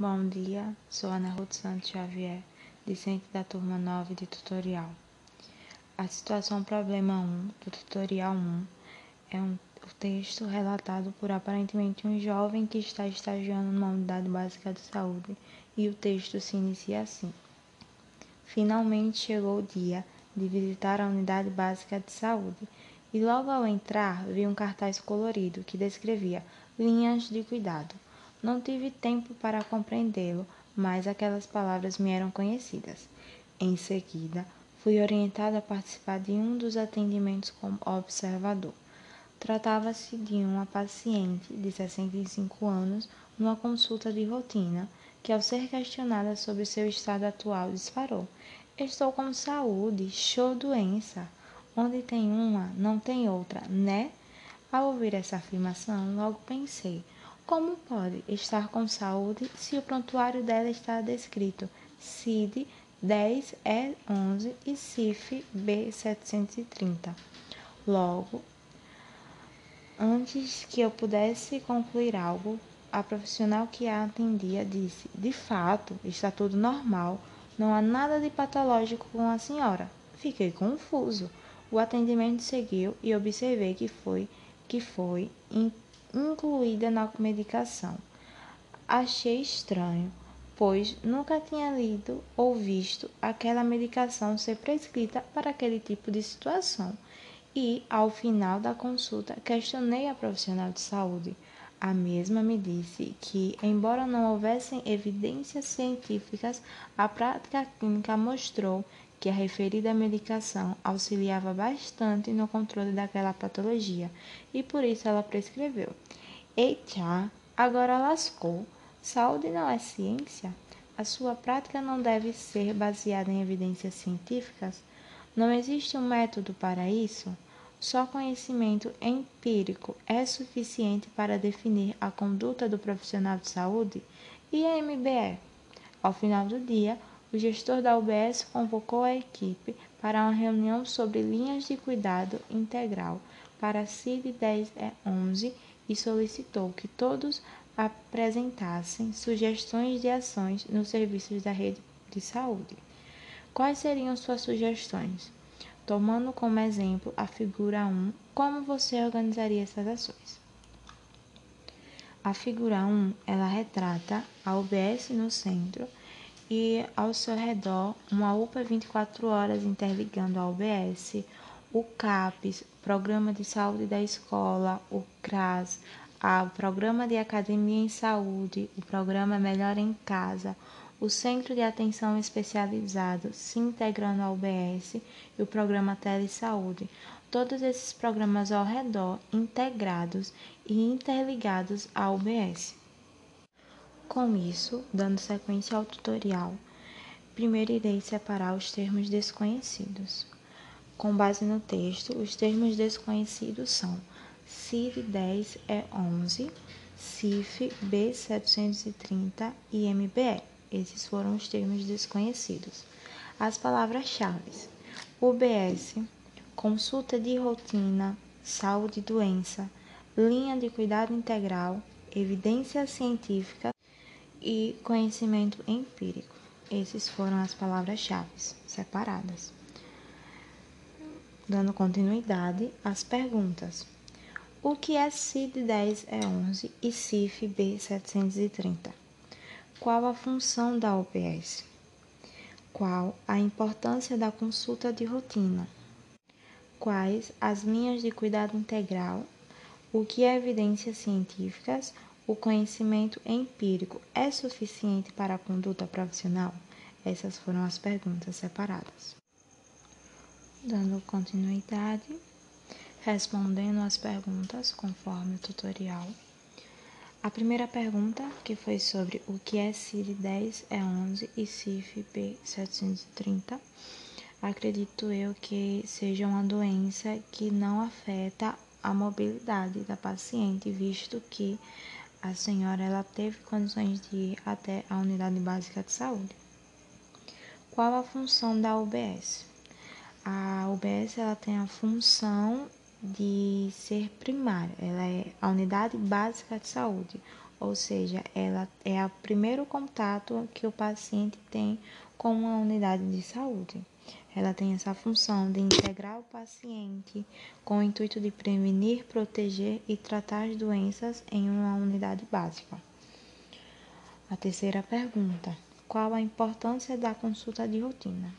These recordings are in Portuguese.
Bom dia, sou Ana Ruth Santos Xavier, discente da turma 9 de tutorial. A situação problema 1 do tutorial 1 é um, o texto relatado por aparentemente um jovem que está estagiando numa unidade básica de saúde e o texto se inicia assim. Finalmente chegou o dia de visitar a unidade básica de saúde e logo ao entrar vi um cartaz colorido que descrevia linhas de cuidado não tive tempo para compreendê-lo, mas aquelas palavras me eram conhecidas. Em seguida, fui orientada a participar de um dos atendimentos como observador. Tratava-se de uma paciente de 65 anos numa consulta de rotina, que ao ser questionada sobre seu estado atual disparou: Estou com saúde, show doença. Onde tem uma, não tem outra, né? Ao ouvir essa afirmação, logo pensei: como pode estar com saúde se o prontuário dela está descrito CID 10E11 e CIF B730? Logo, antes que eu pudesse concluir algo, a profissional que a atendia disse: De fato, está tudo normal, não há nada de patológico com a senhora. Fiquei confuso. O atendimento seguiu e observei que foi que foi incluída na medicação. Achei estranho, pois nunca tinha lido ou visto aquela medicação ser prescrita para aquele tipo de situação. E, ao final da consulta, questionei a profissional de saúde. A mesma me disse que, embora não houvessem evidências científicas, a prática clínica mostrou que a referida medicação auxiliava bastante no controle daquela patologia e por isso ela prescreveu. Eita, agora lascou. Saúde não é ciência? A sua prática não deve ser baseada em evidências científicas? Não existe um método para isso? Só conhecimento empírico é suficiente para definir a conduta do profissional de saúde? E a MBE? Ao final do dia, o gestor da UBS convocou a equipe para uma reunião sobre linhas de cuidado integral para a CID 1011 e solicitou que todos apresentassem sugestões de ações nos serviços da rede de saúde. Quais seriam suas sugestões? Tomando como exemplo a figura 1, como você organizaria essas ações? A figura 1, ela retrata a UBS no centro e ao seu redor uma UPA 24 horas interligando a UBS, o CAPES, Programa de Saúde da Escola, o CRAS, o Programa de Academia em Saúde, o Programa Melhor em Casa, o Centro de Atenção Especializado se integrando ao UBS e o Programa Telesaúde. Todos esses programas ao redor integrados e interligados ao UBS. Com isso, dando sequência ao tutorial, primeiro irei separar os termos desconhecidos. Com base no texto, os termos desconhecidos são CIV 10 é 11, CIF B730 e MBE. Esses foram os termos desconhecidos. As palavras-chave: UBS, consulta de rotina, saúde e doença, linha de cuidado integral, evidência científica, e conhecimento empírico. Essas foram as palavras-chave separadas. Dando continuidade às perguntas. O que é CID 10E11 e CIF B730? Qual a função da OPS? Qual a importância da consulta de rotina? Quais as linhas de cuidado integral? O que é evidências científicas? O conhecimento empírico é suficiente para a conduta profissional? Essas foram as perguntas separadas. Dando continuidade, respondendo as perguntas conforme o tutorial. A primeira pergunta, que foi sobre o que é CID 10 é 11 e CIF B730, acredito eu que seja uma doença que não afeta a mobilidade da paciente, visto que a senhora ela teve condições de ir até a unidade básica de saúde. Qual a função da UBS? A UBS ela tem a função de ser primária, ela é a unidade básica de saúde, ou seja, ela é o primeiro contato que o paciente tem com uma unidade de saúde. Ela tem essa função de integrar o paciente com o intuito de prevenir, proteger e tratar as doenças em uma unidade básica. A terceira pergunta: qual a importância da consulta de rotina?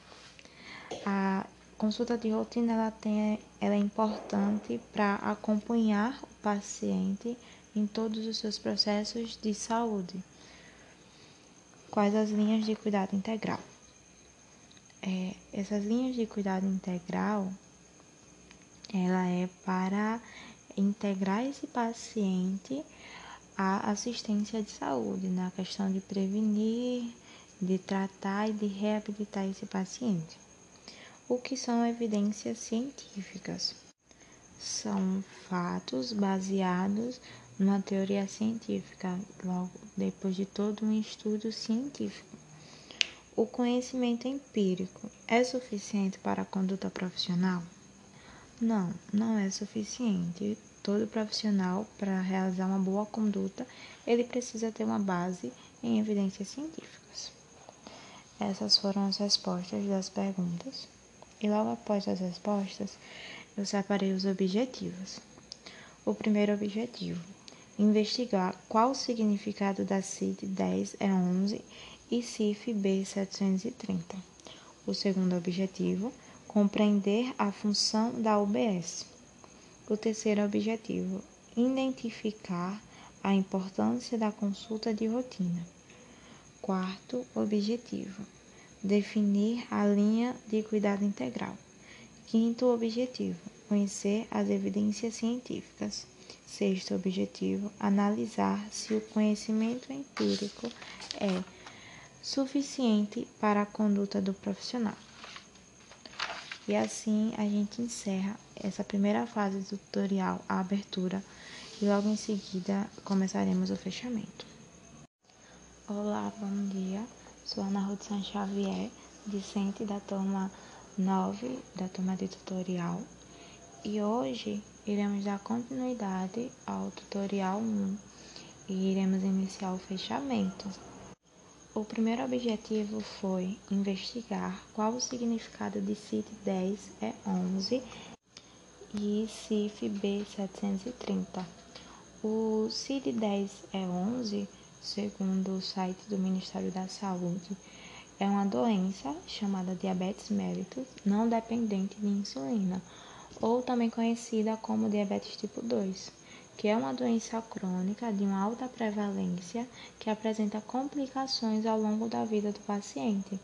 A consulta de rotina ela, tem, ela é importante para acompanhar o paciente em todos os seus processos de saúde. Quais as linhas de cuidado integral? É, essas linhas de cuidado integral, ela é para integrar esse paciente à assistência de saúde, na questão de prevenir, de tratar e de reabilitar esse paciente. O que são evidências científicas? São fatos baseados numa teoria científica, logo depois de todo um estudo científico. O conhecimento empírico é suficiente para a conduta profissional? Não, não é suficiente. Todo profissional, para realizar uma boa conduta, ele precisa ter uma base em evidências científicas. Essas foram as respostas das perguntas. E logo após as respostas, eu separei os objetivos. O primeiro objetivo: investigar qual o significado da CID 10 é 11 e CIF B 730. O segundo objetivo: compreender a função da UBS. O terceiro objetivo: identificar a importância da consulta de rotina. Quarto objetivo: definir a linha de cuidado integral. Quinto objetivo: conhecer as evidências científicas. Sexto objetivo: analisar se o conhecimento empírico é suficiente para a conduta do profissional. E assim a gente encerra essa primeira fase do tutorial, a abertura, e logo em seguida começaremos o fechamento. Olá, bom dia. Sou Ana San Xavier, discente da turma 9 da turma de tutorial. E hoje iremos dar continuidade ao tutorial 1 e iremos iniciar o fechamento. O primeiro objetivo foi investigar qual o significado de CIT 10 é 11 e CIF B 730. O CID 10 é 11 segundo o site do Ministério da Saúde, é uma doença chamada diabetes mellitus não dependente de insulina, ou também conhecida como diabetes tipo 2, que é uma doença crônica de uma alta prevalência que apresenta complicações ao longo da vida do paciente.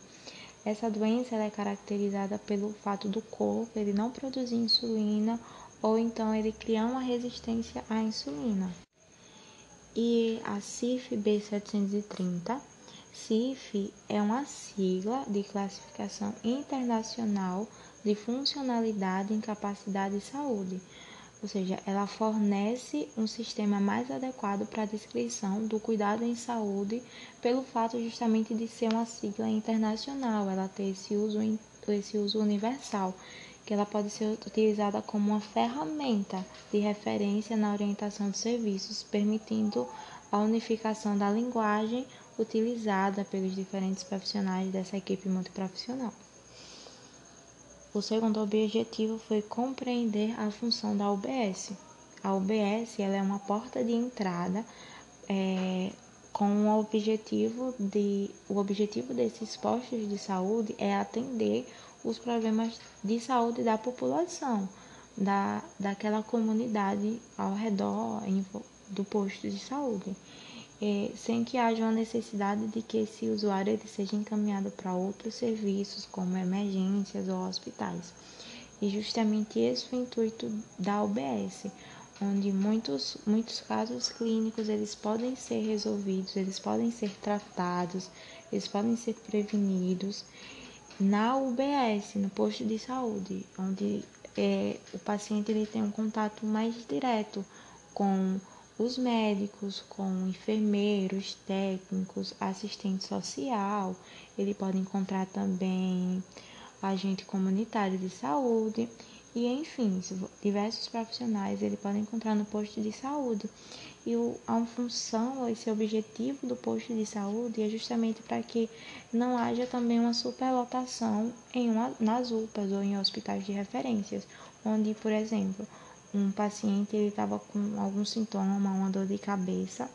Essa doença é caracterizada pelo fato do corpo ele não produzir insulina ou então ele criar uma resistência à insulina e a CIF B730. CIF é uma sigla de classificação internacional de funcionalidade, incapacidade e saúde, ou seja, ela fornece um sistema mais adequado para a descrição do cuidado em saúde, pelo fato justamente de ser uma sigla internacional, ela ter esse uso, esse uso universal que ela pode ser utilizada como uma ferramenta de referência na orientação de serviços, permitindo a unificação da linguagem utilizada pelos diferentes profissionais dessa equipe multiprofissional. O segundo objetivo foi compreender a função da UBS. A UBS ela é uma porta de entrada é, com o objetivo de o objetivo desses postos de saúde é atender os problemas de saúde da população, da, daquela comunidade ao redor do posto de saúde, é, sem que haja uma necessidade de que esse usuário ele seja encaminhado para outros serviços, como emergências ou hospitais. E justamente esse foi o intuito da UBS, onde muitos, muitos casos clínicos eles podem ser resolvidos, eles podem ser tratados, eles podem ser prevenidos na UBS, no posto de saúde, onde é, o paciente ele tem um contato mais direto com os médicos, com enfermeiros, técnicos, assistente social, ele pode encontrar também agente comunitário de saúde e enfim, diversos profissionais ele pode encontrar no posto de saúde. E a função, esse objetivo do posto de saúde é justamente para que não haja também uma superlotação em uma, nas UPAs ou em hospitais de referências, onde, por exemplo, um paciente ele estava com algum sintoma, uma dor de cabeça,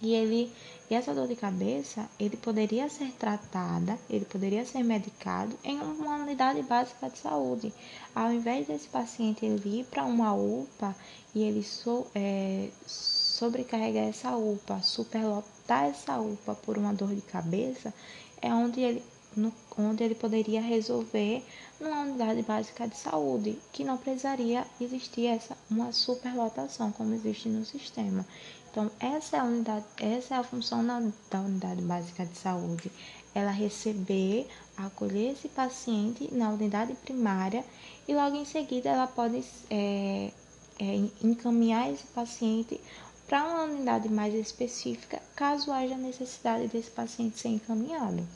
e ele e essa dor de cabeça, ele poderia ser tratada, ele poderia ser medicado em uma unidade básica de saúde. Ao invés desse paciente ele ir para uma UPA e ele so, é, sobrecarregar essa UPA, superlotar essa UPA por uma dor de cabeça, é onde ele, no, onde ele poderia resolver numa unidade básica de saúde, que não precisaria existir essa, uma superlotação como existe no sistema. Então, essa é a unidade, essa é a função da, da unidade básica de saúde. Ela receber, acolher esse paciente na unidade primária e logo em seguida ela pode é, é, encaminhar esse paciente para uma unidade mais específica, caso haja necessidade desse paciente ser encaminhado.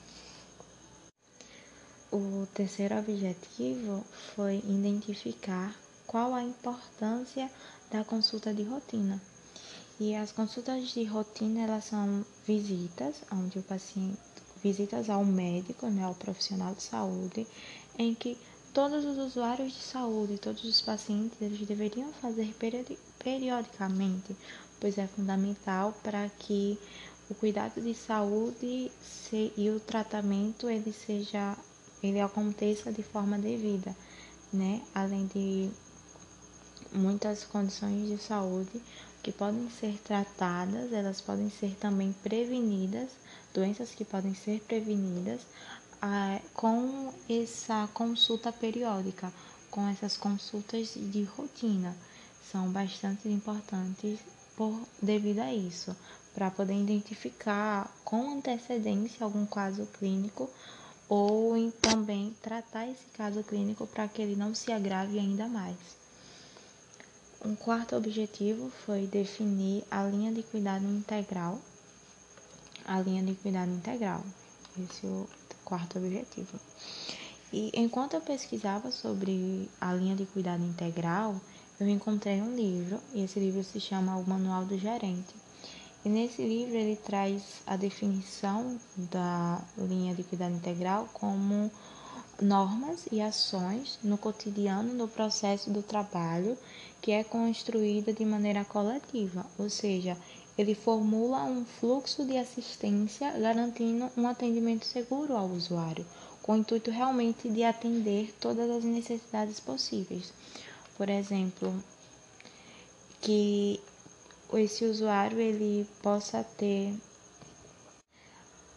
O terceiro objetivo foi identificar qual a importância da consulta de rotina. E as consultas de rotina, elas são visitas, onde o paciente, visitas ao médico, né, ao profissional de saúde, em que todos os usuários de saúde, todos os pacientes, eles deveriam fazer periodicamente, pois é fundamental para que o cuidado de saúde e o tratamento ele seja ele aconteça de forma devida, né? Além de muitas condições de saúde, que podem ser tratadas, elas podem ser também prevenidas, doenças que podem ser prevenidas ah, com essa consulta periódica, com essas consultas de rotina. São bastante importantes por, devido a isso, para poder identificar com antecedência algum caso clínico ou também tratar esse caso clínico para que ele não se agrave ainda mais. Um quarto objetivo foi definir a linha de cuidado integral. A linha de cuidado integral. Esse é o quarto objetivo. E enquanto eu pesquisava sobre a linha de cuidado integral, eu encontrei um livro, e esse livro se chama O Manual do Gerente. E nesse livro ele traz a definição da linha de cuidado integral como normas e ações no cotidiano no processo do trabalho que é construída de maneira coletiva, ou seja, ele formula um fluxo de assistência garantindo um atendimento seguro ao usuário, com o intuito realmente de atender todas as necessidades possíveis. Por exemplo, que esse usuário ele possa ter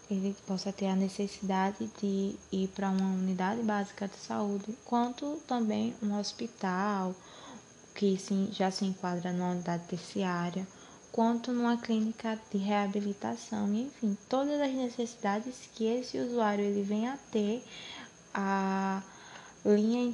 ele possa ter a necessidade de ir para uma unidade básica de saúde, quanto também um hospital que sim, já se enquadra numa unidade terciária, quanto numa clínica de reabilitação, enfim, todas as necessidades que esse usuário ele vem a ter, a linha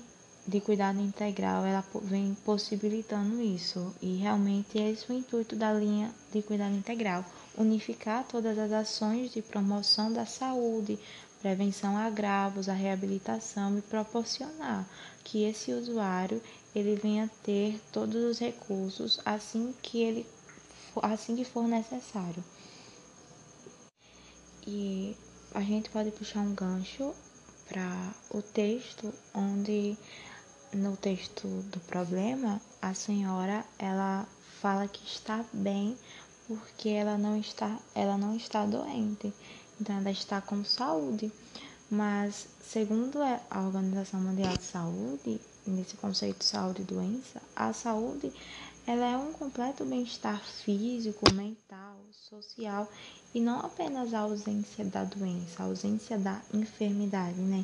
de cuidado integral ela vem possibilitando isso e realmente esse é o intuito da linha de cuidado integral unificar todas as ações de promoção da saúde, prevenção a agravos, a reabilitação e proporcionar que esse usuário ele venha ter todos os recursos assim que ele assim que for necessário. E a gente pode puxar um gancho para o texto onde no texto do problema a senhora ela fala que está bem porque ela não está, ela não está doente, então ela está com saúde. Mas, segundo a Organização Mundial de Saúde, nesse conceito de saúde e doença, a saúde ela é um completo bem-estar físico, mental, social e não apenas a ausência da doença, a ausência da enfermidade, né?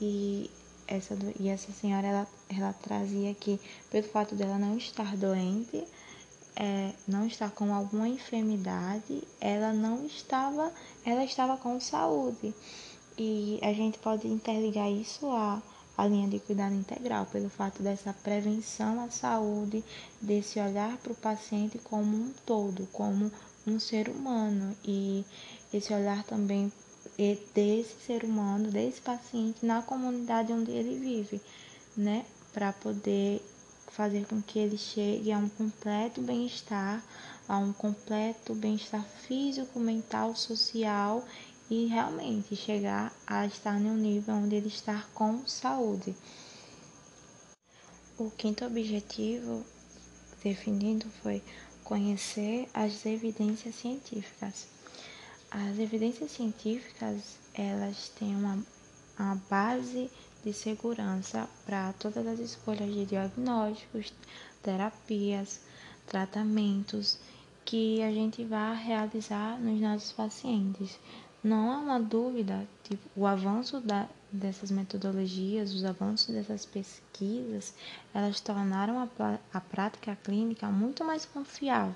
E essa, e essa senhora ela, ela trazia que, pelo fato dela não estar doente, é, não está com alguma enfermidade, ela não estava, ela estava com saúde. E a gente pode interligar isso à, à linha de cuidado integral, pelo fato dessa prevenção à saúde, desse olhar para o paciente como um todo, como um ser humano. E esse olhar também desse ser humano, desse paciente na comunidade onde ele vive, né? Para poder fazer com que ele chegue a um completo bem-estar a um completo bem-estar físico, mental, social e realmente chegar a estar em um nível onde ele está com saúde. O quinto objetivo definido foi conhecer as evidências científicas. As evidências científicas, elas têm uma, uma base de segurança para todas as escolhas de diagnósticos, terapias, tratamentos que a gente vai realizar nos nossos pacientes. Não há uma dúvida, tipo, o avanço da, dessas metodologias, os avanços dessas pesquisas, elas tornaram a, a prática clínica muito mais confiável.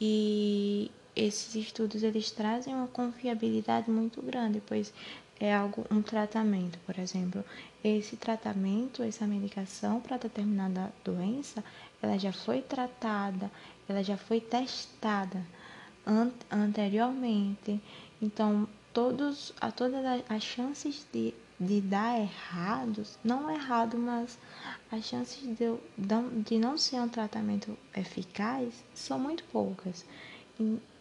E esses estudos eles trazem uma confiabilidade muito grande, pois é algo um tratamento, por exemplo, esse tratamento, essa medicação para determinada doença, ela já foi tratada, ela já foi testada an anteriormente. Então, todos a todas as chances de de dar errados, não errado, mas as chances de, de não ser um tratamento eficaz são muito poucas.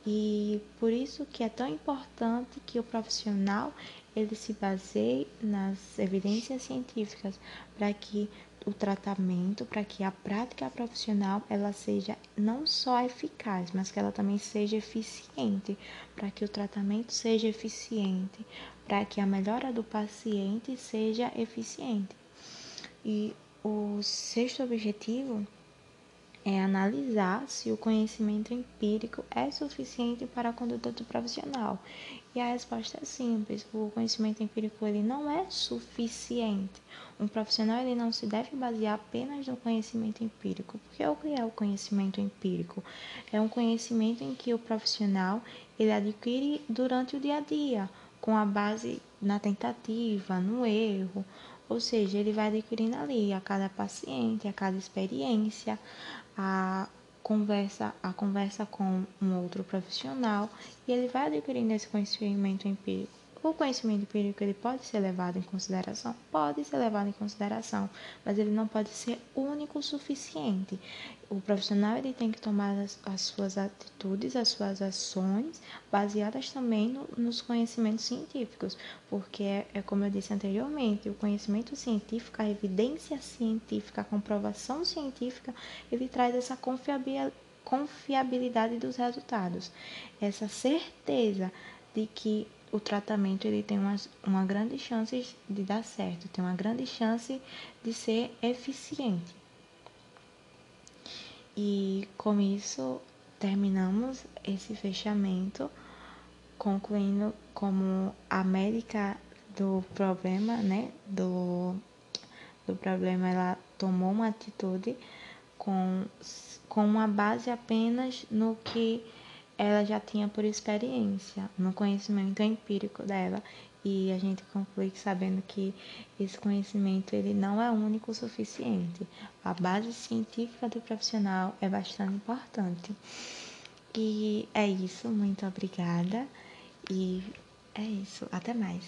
E, por isso que é tão importante que o profissional ele se baseie nas evidências científicas para que o tratamento, para que a prática profissional ela seja não só eficaz, mas que ela também seja eficiente, para que o tratamento seja eficiente, para que a melhora do paciente seja eficiente. E o sexto objetivo é analisar se o conhecimento empírico é suficiente para a conduta do profissional. E a resposta é simples: o conhecimento empírico ele não é suficiente. Um profissional ele não se deve basear apenas no conhecimento empírico. Porque o que é o conhecimento empírico? É um conhecimento em que o profissional ele adquire durante o dia a dia, com a base na tentativa, no erro, ou seja, ele vai adquirindo ali a cada paciente, a cada experiência, a conversa, a conversa com um outro profissional e ele vai adquirindo esse conhecimento empírico. O conhecimento empírico ele pode ser levado em consideração? Pode ser levado em consideração, mas ele não pode ser único o suficiente. O profissional ele tem que tomar as, as suas atitudes, as suas ações, baseadas também no, nos conhecimentos científicos, porque é, é como eu disse anteriormente, o conhecimento científico, a evidência científica, a comprovação científica, ele traz essa confiabilidade dos resultados, essa certeza de que o tratamento ele tem uma, uma grande chance de dar certo, tem uma grande chance de ser eficiente. E com isso terminamos esse fechamento, concluindo como a médica do problema, né, do, do problema, ela tomou uma atitude com, com uma base apenas no que ela já tinha por experiência, no conhecimento empírico dela. E a gente conclui sabendo que esse conhecimento ele não é único o suficiente. A base científica do profissional é bastante importante. E é isso, muito obrigada. E é isso, até mais.